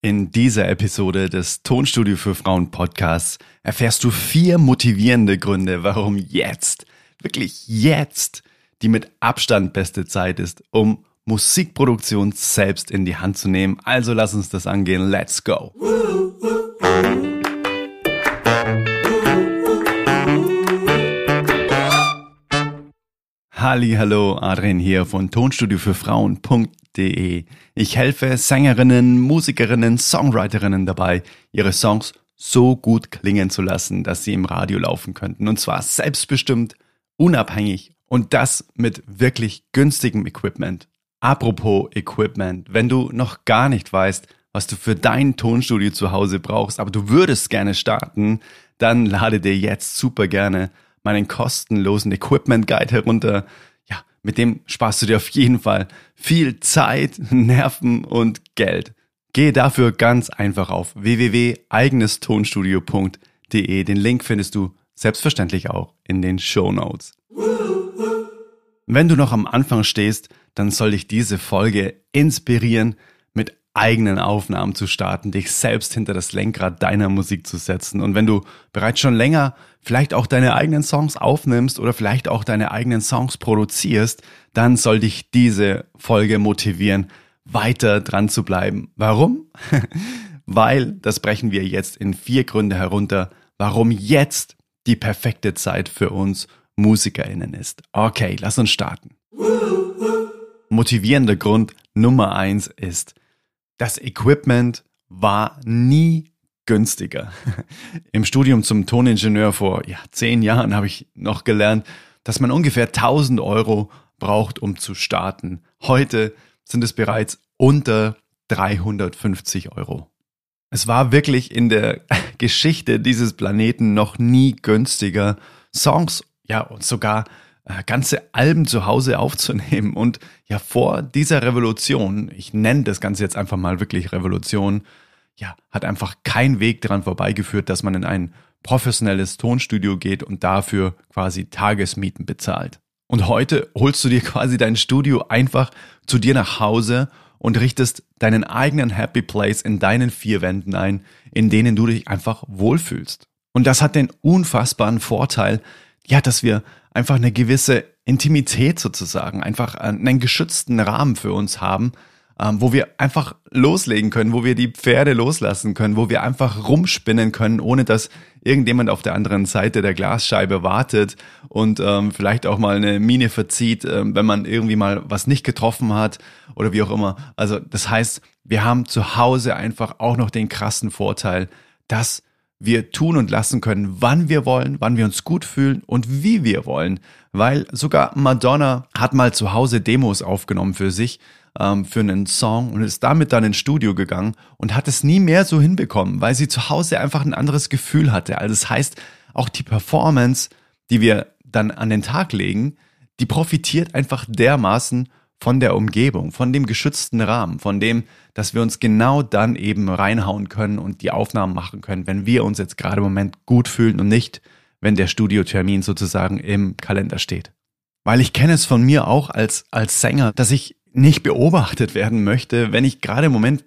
In dieser Episode des Tonstudio für Frauen Podcasts erfährst du vier motivierende Gründe, warum jetzt, wirklich jetzt, die mit Abstand beste Zeit ist, um Musikproduktion selbst in die Hand zu nehmen. Also lass uns das angehen. Let's go. Halli, hallo, Adrian hier von Tonstudio für Frauen.de. Ich helfe Sängerinnen, Musikerinnen, Songwriterinnen dabei, ihre Songs so gut klingen zu lassen, dass sie im Radio laufen könnten. Und zwar selbstbestimmt, unabhängig und das mit wirklich günstigem Equipment. Apropos Equipment, wenn du noch gar nicht weißt, was du für dein Tonstudio zu Hause brauchst, aber du würdest gerne starten, dann lade dir jetzt super gerne meinen kostenlosen Equipment Guide herunter. Mit dem sparst du dir auf jeden Fall viel Zeit, Nerven und Geld. Gehe dafür ganz einfach auf www.eigenestonstudio.de. Den Link findest du selbstverständlich auch in den Show Notes. Wenn du noch am Anfang stehst, dann soll dich diese Folge inspirieren, mit eigenen Aufnahmen zu starten, dich selbst hinter das Lenkrad deiner Musik zu setzen. Und wenn du bereits schon länger vielleicht auch deine eigenen Songs aufnimmst oder vielleicht auch deine eigenen Songs produzierst, dann soll dich diese Folge motivieren, weiter dran zu bleiben. Warum? Weil, das brechen wir jetzt in vier Gründe herunter, warum jetzt die perfekte Zeit für uns MusikerInnen ist. Okay, lass uns starten. Motivierender Grund Nummer eins ist, das Equipment war nie günstiger. Im Studium zum Toningenieur vor ja, zehn Jahren habe ich noch gelernt, dass man ungefähr 1000 Euro braucht, um zu starten. Heute sind es bereits unter 350 Euro. Es war wirklich in der Geschichte dieses Planeten noch nie günstiger, Songs, ja, und sogar äh, ganze Alben zu Hause aufzunehmen. Und ja, vor dieser Revolution, ich nenne das Ganze jetzt einfach mal wirklich Revolution, ja, hat einfach kein Weg daran vorbeigeführt, dass man in ein professionelles Tonstudio geht und dafür quasi Tagesmieten bezahlt. Und heute holst du dir quasi dein Studio einfach zu dir nach Hause und richtest deinen eigenen Happy Place in deinen vier Wänden ein, in denen du dich einfach wohlfühlst. Und das hat den unfassbaren Vorteil, ja, dass wir einfach eine gewisse Intimität sozusagen, einfach einen geschützten Rahmen für uns haben, ähm, wo wir einfach loslegen können, wo wir die Pferde loslassen können, wo wir einfach rumspinnen können, ohne dass irgendjemand auf der anderen Seite der Glasscheibe wartet und ähm, vielleicht auch mal eine Mine verzieht, ähm, wenn man irgendwie mal was nicht getroffen hat oder wie auch immer. Also das heißt, wir haben zu Hause einfach auch noch den krassen Vorteil, dass wir tun und lassen können, wann wir wollen, wann wir uns gut fühlen und wie wir wollen. Weil sogar Madonna hat mal zu Hause Demos aufgenommen für sich, ähm, für einen Song und ist damit dann ins Studio gegangen und hat es nie mehr so hinbekommen, weil sie zu Hause einfach ein anderes Gefühl hatte. Also das heißt, auch die Performance, die wir dann an den Tag legen, die profitiert einfach dermaßen von der Umgebung, von dem geschützten Rahmen, von dem, dass wir uns genau dann eben reinhauen können und die Aufnahmen machen können, wenn wir uns jetzt gerade im Moment gut fühlen und nicht, wenn der Studiotermin sozusagen im Kalender steht. Weil ich kenne es von mir auch als, als Sänger, dass ich nicht beobachtet werden möchte, wenn ich gerade im Moment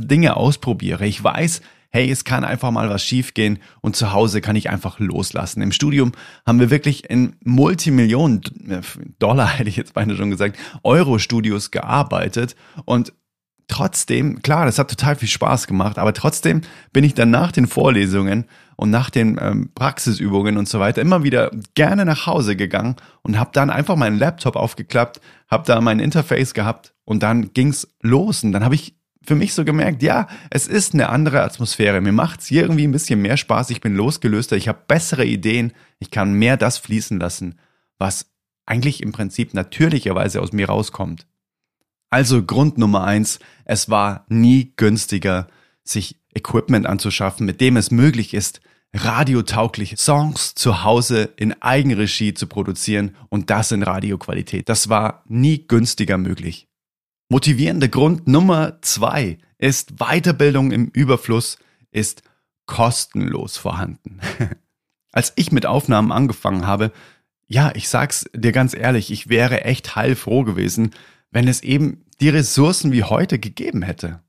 Dinge ausprobiere. Ich weiß, hey, es kann einfach mal was schiefgehen und zu Hause kann ich einfach loslassen. Im Studium haben wir wirklich in Multimillionen äh, Dollar, hätte ich jetzt beinahe schon gesagt, Euro-Studios gearbeitet und trotzdem, klar, das hat total viel Spaß gemacht, aber trotzdem bin ich dann nach den Vorlesungen und nach den ähm, Praxisübungen und so weiter immer wieder gerne nach Hause gegangen und habe dann einfach meinen Laptop aufgeklappt, habe da mein Interface gehabt und dann ging's los und dann habe ich für mich so gemerkt, ja, es ist eine andere Atmosphäre. Mir macht's hier irgendwie ein bisschen mehr Spaß. Ich bin losgelöster, ich habe bessere Ideen, ich kann mehr das fließen lassen, was eigentlich im Prinzip natürlicherweise aus mir rauskommt. Also Grund Nummer eins, es war nie günstiger, sich Equipment anzuschaffen, mit dem es möglich ist, radiotaugliche Songs zu Hause in Eigenregie zu produzieren und das in Radioqualität. Das war nie günstiger möglich. Motivierender Grund Nummer zwei ist Weiterbildung im Überfluss ist kostenlos vorhanden. Als ich mit Aufnahmen angefangen habe, ja, ich sag's dir ganz ehrlich, ich wäre echt heilfroh gewesen, wenn es eben die Ressourcen wie heute gegeben hätte.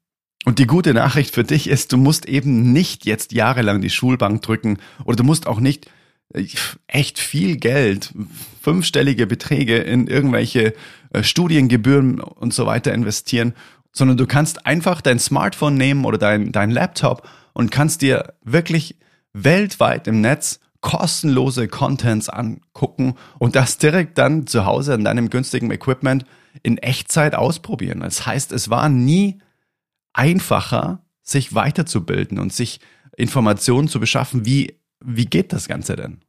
Und die gute Nachricht für dich ist, du musst eben nicht jetzt jahrelang die Schulbank drücken oder du musst auch nicht äh, echt viel Geld, fünfstellige Beträge in irgendwelche äh, Studiengebühren und so weiter investieren, sondern du kannst einfach dein Smartphone nehmen oder dein, dein Laptop und kannst dir wirklich weltweit im Netz kostenlose Contents angucken und das direkt dann zu Hause an deinem günstigen Equipment in Echtzeit ausprobieren. Das heißt, es war nie einfacher, sich weiterzubilden und sich Informationen zu beschaffen. Wie, wie geht das Ganze denn?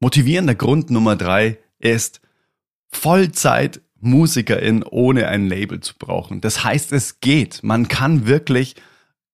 Motivierender Grund Nummer drei ist Vollzeit Musikerin ohne ein Label zu brauchen. Das heißt, es geht. Man kann wirklich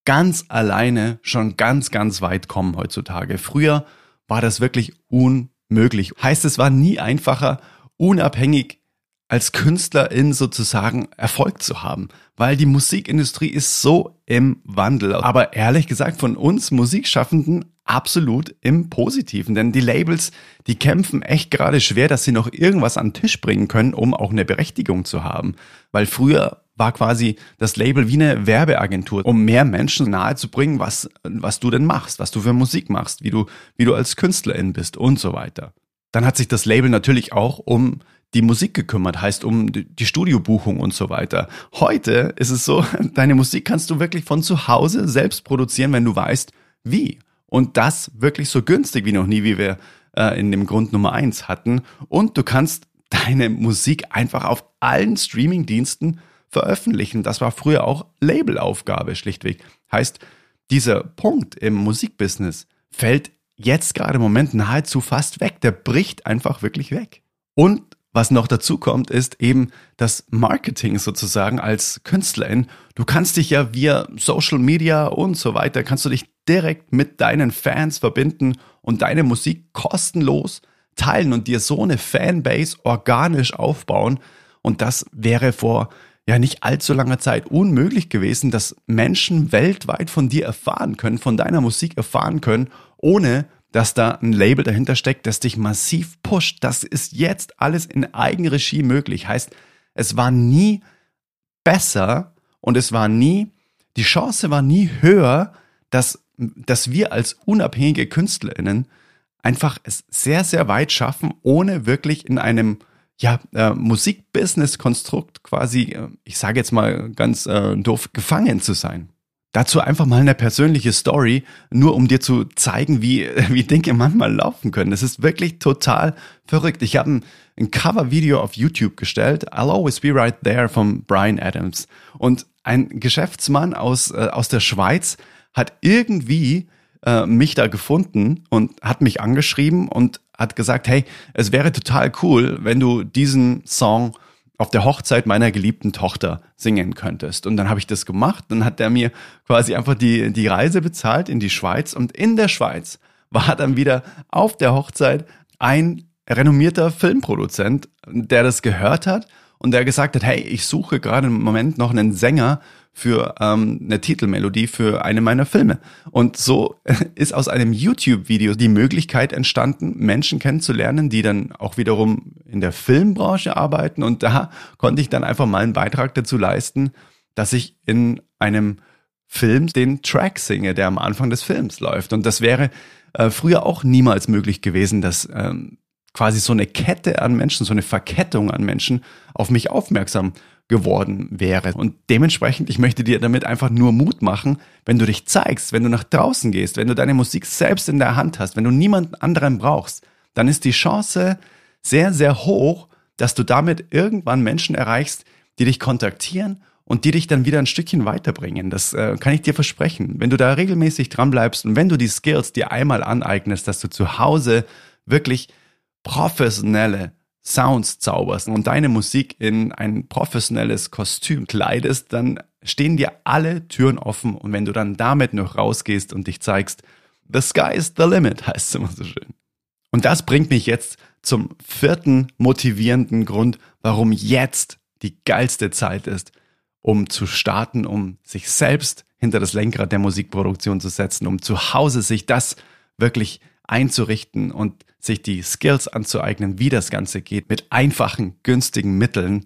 ganz alleine schon ganz, ganz weit kommen heutzutage. Früher war das wirklich unmöglich. Heißt, es war nie einfacher, unabhängig als Künstlerin sozusagen Erfolg zu haben, weil die Musikindustrie ist so im Wandel. Aber ehrlich gesagt, von uns Musikschaffenden absolut im Positiven, denn die Labels, die kämpfen echt gerade schwer, dass sie noch irgendwas an den Tisch bringen können, um auch eine Berechtigung zu haben. Weil früher war quasi das Label wie eine Werbeagentur, um mehr Menschen nahezubringen, was, was du denn machst, was du für Musik machst, wie du, wie du als Künstlerin bist und so weiter. Dann hat sich das Label natürlich auch um die Musik gekümmert, heißt um die Studiobuchung und so weiter. Heute ist es so, deine Musik kannst du wirklich von zu Hause selbst produzieren, wenn du weißt, wie. Und das wirklich so günstig wie noch nie, wie wir äh, in dem Grund Nummer eins hatten. Und du kannst deine Musik einfach auf allen Streaming-Diensten veröffentlichen. Das war früher auch Labelaufgabe schlichtweg. Heißt, dieser Punkt im Musikbusiness fällt jetzt gerade im Moment nahezu fast weg. Der bricht einfach wirklich weg. Und was noch dazu kommt, ist eben das Marketing sozusagen als Künstlerin. Du kannst dich ja via Social Media und so weiter, kannst du dich direkt mit deinen Fans verbinden und deine Musik kostenlos teilen und dir so eine Fanbase organisch aufbauen. Und das wäre vor ja nicht allzu langer Zeit unmöglich gewesen, dass Menschen weltweit von dir erfahren können, von deiner Musik erfahren können, ohne dass da ein Label dahinter steckt, das dich massiv pusht. Das ist jetzt alles in Eigenregie möglich. Heißt, es war nie besser und es war nie, die Chance war nie höher, dass, dass wir als unabhängige KünstlerInnen einfach es sehr, sehr weit schaffen, ohne wirklich in einem ja, äh, Musikbusiness-Konstrukt quasi, äh, ich sage jetzt mal ganz äh, doof, gefangen zu sein. Dazu einfach mal eine persönliche Story, nur um dir zu zeigen, wie, wie Dinge manchmal laufen können. Das ist wirklich total verrückt. Ich habe ein, ein Cover-Video auf YouTube gestellt, I'll Always Be Right There von Brian Adams. Und ein Geschäftsmann aus, äh, aus der Schweiz hat irgendwie äh, mich da gefunden und hat mich angeschrieben und hat gesagt, hey, es wäre total cool, wenn du diesen Song auf der Hochzeit meiner geliebten Tochter singen könntest. Und dann habe ich das gemacht. Dann hat er mir quasi einfach die, die Reise bezahlt in die Schweiz. Und in der Schweiz war dann wieder auf der Hochzeit ein renommierter Filmproduzent, der das gehört hat und der gesagt hat, hey, ich suche gerade im Moment noch einen Sänger für ähm, eine Titelmelodie für eine meiner Filme. Und so ist aus einem YouTube-Video die Möglichkeit entstanden, Menschen kennenzulernen, die dann auch wiederum in der Filmbranche arbeiten. Und da konnte ich dann einfach mal einen Beitrag dazu leisten, dass ich in einem Film den Track singe, der am Anfang des Films läuft. Und das wäre äh, früher auch niemals möglich gewesen, dass ähm, quasi so eine Kette an Menschen, so eine Verkettung an Menschen auf mich aufmerksam geworden wäre. Und dementsprechend, ich möchte dir damit einfach nur Mut machen, wenn du dich zeigst, wenn du nach draußen gehst, wenn du deine Musik selbst in der Hand hast, wenn du niemanden anderen brauchst, dann ist die Chance sehr, sehr hoch, dass du damit irgendwann Menschen erreichst, die dich kontaktieren und die dich dann wieder ein Stückchen weiterbringen. Das äh, kann ich dir versprechen. Wenn du da regelmäßig dran bleibst und wenn du die Skills dir einmal aneignest, dass du zu Hause wirklich professionelle Sounds zauberst und deine Musik in ein professionelles Kostüm kleidest, dann stehen dir alle Türen offen und wenn du dann damit noch rausgehst und dich zeigst, the sky is the limit, heißt es immer so schön. Und das bringt mich jetzt zum vierten motivierenden Grund, warum jetzt die geilste Zeit ist, um zu starten, um sich selbst hinter das Lenkrad der Musikproduktion zu setzen, um zu Hause sich das wirklich einzurichten und sich die Skills anzueignen, wie das Ganze geht, mit einfachen, günstigen Mitteln.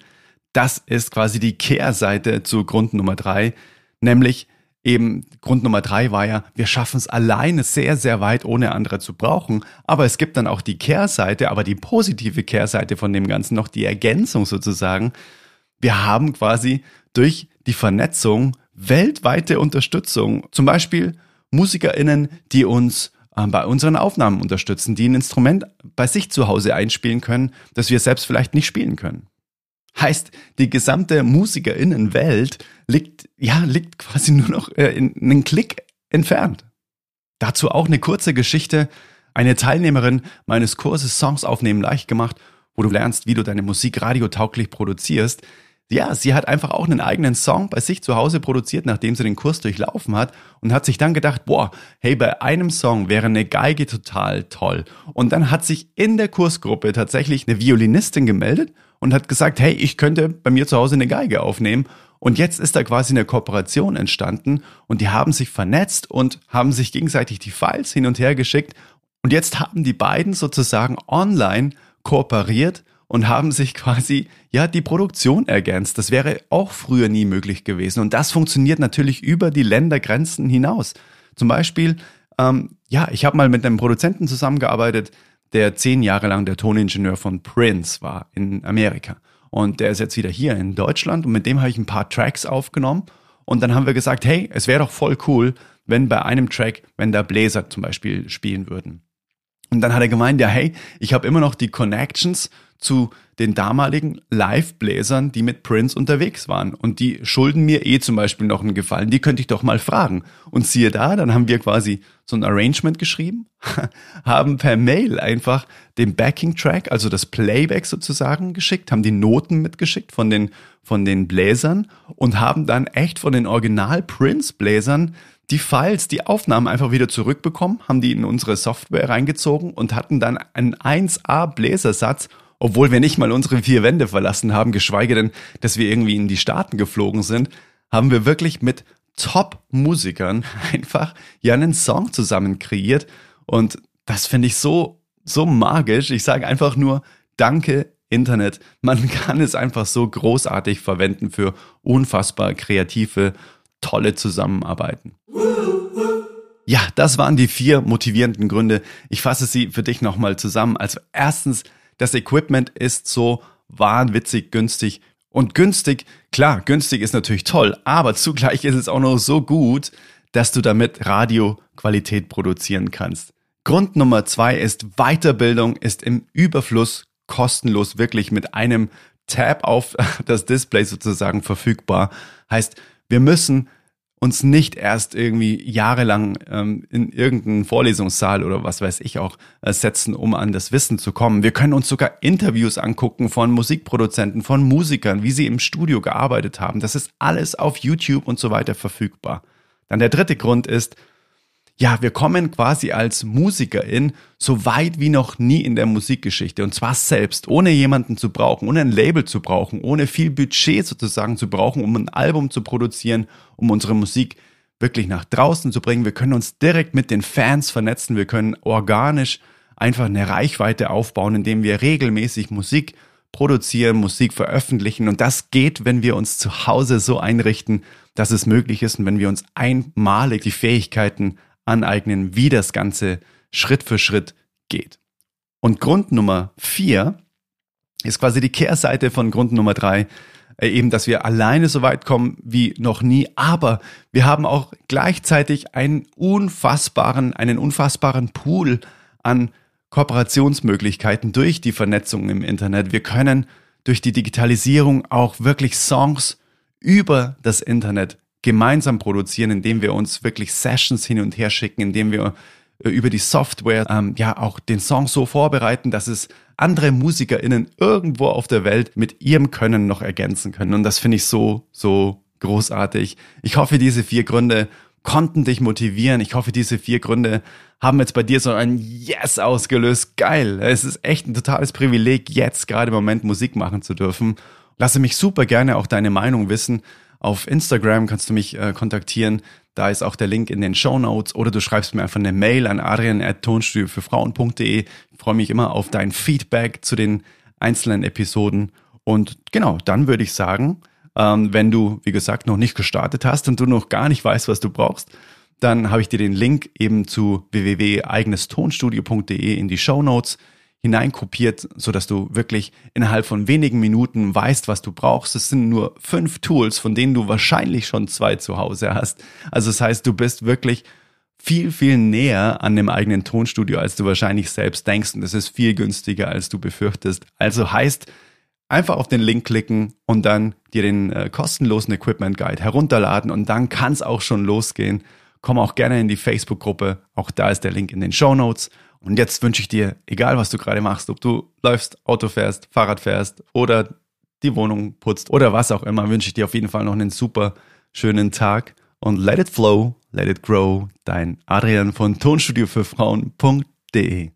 Das ist quasi die Kehrseite zu Grund Nummer drei. Nämlich eben Grund Nummer drei war ja, wir schaffen es alleine sehr, sehr weit, ohne andere zu brauchen. Aber es gibt dann auch die Kehrseite, aber die positive Kehrseite von dem Ganzen noch, die Ergänzung sozusagen. Wir haben quasi durch die Vernetzung weltweite Unterstützung. Zum Beispiel MusikerInnen, die uns bei unseren Aufnahmen unterstützen, die ein Instrument bei sich zu Hause einspielen können, das wir selbst vielleicht nicht spielen können. Heißt, die gesamte MusikerInnenwelt liegt, ja, liegt quasi nur noch äh, in einen Klick entfernt. Dazu auch eine kurze Geschichte. Eine Teilnehmerin meines Kurses Songs aufnehmen leicht gemacht, wo du lernst, wie du deine Musik radiotauglich produzierst, ja, sie hat einfach auch einen eigenen Song bei sich zu Hause produziert, nachdem sie den Kurs durchlaufen hat und hat sich dann gedacht, boah, hey, bei einem Song wäre eine Geige total toll. Und dann hat sich in der Kursgruppe tatsächlich eine Violinistin gemeldet und hat gesagt, hey, ich könnte bei mir zu Hause eine Geige aufnehmen. Und jetzt ist da quasi eine Kooperation entstanden und die haben sich vernetzt und haben sich gegenseitig die Files hin und her geschickt. Und jetzt haben die beiden sozusagen online kooperiert und haben sich quasi, ja, die Produktion ergänzt. Das wäre auch früher nie möglich gewesen. Und das funktioniert natürlich über die Ländergrenzen hinaus. Zum Beispiel, ähm, ja, ich habe mal mit einem Produzenten zusammengearbeitet, der zehn Jahre lang der Toningenieur von Prince war in Amerika. Und der ist jetzt wieder hier in Deutschland und mit dem habe ich ein paar Tracks aufgenommen. Und dann haben wir gesagt, hey, es wäre doch voll cool, wenn bei einem Track, wenn da Bläser zum Beispiel spielen würden. Und dann hat er gemeint, ja, hey, ich habe immer noch die Connections zu den damaligen Live-Bläsern, die mit Prince unterwegs waren. Und die schulden mir eh zum Beispiel noch einen Gefallen. Die könnte ich doch mal fragen. Und siehe da, dann haben wir quasi so ein Arrangement geschrieben, haben per Mail einfach den Backing-Track, also das Playback sozusagen geschickt, haben die Noten mitgeschickt von den, von den Bläsern und haben dann echt von den Original-Prince-Bläsern die Files, die Aufnahmen einfach wieder zurückbekommen, haben die in unsere Software reingezogen und hatten dann einen 1A-Bläsersatz obwohl wir nicht mal unsere vier Wände verlassen haben, geschweige denn, dass wir irgendwie in die Staaten geflogen sind, haben wir wirklich mit Top-Musikern einfach ja einen Song zusammen kreiert. Und das finde ich so, so magisch. Ich sage einfach nur Danke, Internet. Man kann es einfach so großartig verwenden für unfassbar kreative, tolle Zusammenarbeiten. Ja, das waren die vier motivierenden Gründe. Ich fasse sie für dich nochmal zusammen. Also erstens, das Equipment ist so wahnwitzig günstig. Und günstig, klar, günstig ist natürlich toll, aber zugleich ist es auch noch so gut, dass du damit Radioqualität produzieren kannst. Grund Nummer zwei ist Weiterbildung ist im Überfluss kostenlos wirklich mit einem Tab auf das Display sozusagen verfügbar. Heißt, wir müssen uns nicht erst irgendwie jahrelang ähm, in irgendeinen Vorlesungssaal oder was weiß ich auch äh, setzen, um an das Wissen zu kommen. Wir können uns sogar Interviews angucken von Musikproduzenten, von Musikern, wie sie im Studio gearbeitet haben. Das ist alles auf YouTube und so weiter verfügbar. Dann der dritte Grund ist, ja, wir kommen quasi als Musikerin so weit wie noch nie in der Musikgeschichte. Und zwar selbst, ohne jemanden zu brauchen, ohne ein Label zu brauchen, ohne viel Budget sozusagen zu brauchen, um ein Album zu produzieren, um unsere Musik wirklich nach draußen zu bringen. Wir können uns direkt mit den Fans vernetzen. Wir können organisch einfach eine Reichweite aufbauen, indem wir regelmäßig Musik produzieren, Musik veröffentlichen. Und das geht, wenn wir uns zu Hause so einrichten, dass es möglich ist und wenn wir uns einmalig die Fähigkeiten aneignen, wie das Ganze Schritt für Schritt geht. Und Grund Nummer vier ist quasi die Kehrseite von Grund Nummer drei, äh, eben, dass wir alleine so weit kommen wie noch nie, aber wir haben auch gleichzeitig einen unfassbaren, einen unfassbaren Pool an Kooperationsmöglichkeiten durch die Vernetzung im Internet. Wir können durch die Digitalisierung auch wirklich Songs über das Internet gemeinsam produzieren, indem wir uns wirklich Sessions hin und her schicken, indem wir äh, über die Software ähm, ja auch den Song so vorbereiten, dass es andere MusikerInnen irgendwo auf der Welt mit ihrem Können noch ergänzen können. Und das finde ich so, so großartig. Ich hoffe, diese vier Gründe konnten dich motivieren. Ich hoffe, diese vier Gründe haben jetzt bei dir so ein Yes ausgelöst. Geil. Es ist echt ein totales Privileg, jetzt gerade im Moment Musik machen zu dürfen. Lasse mich super gerne auch deine Meinung wissen. Auf Instagram kannst du mich äh, kontaktieren. Da ist auch der Link in den Show Notes oder du schreibst mir einfach eine Mail an adrian.tonstudiofürfrauen.de. Ich freue mich immer auf dein Feedback zu den einzelnen Episoden. Und genau, dann würde ich sagen, Ähm, wenn du, wie gesagt, noch nicht gestartet hast und du noch gar nicht weißt, was du brauchst, dann habe ich dir den Link eben zu www.eigenestonstudio.de in die Show Notes hineinkopiert, so dass du wirklich innerhalb von wenigen Minuten weißt, was du brauchst. Es sind nur fünf Tools, von denen du wahrscheinlich schon zwei zu Hause hast. Also das heißt, du bist wirklich viel, viel näher an dem eigenen Tonstudio, als du wahrscheinlich selbst denkst. Und das ist viel günstiger, als du befürchtest. Also heißt, einfach auf den Link klicken und dann dir den äh, kostenlosen Equipment Guide herunterladen und dann kann es auch schon losgehen. Komm auch gerne in die Facebook-Gruppe. Auch da ist der Link in den Show Notes. Und jetzt wünsche ich dir, egal was du gerade machst, ob du läufst, Auto fährst, Fahrrad fährst oder die Wohnung putzt oder was auch immer, wünsche ich dir auf jeden Fall noch einen super schönen Tag und let it flow, let it grow. Dein Adrian von Tonstudio für Frauen.de.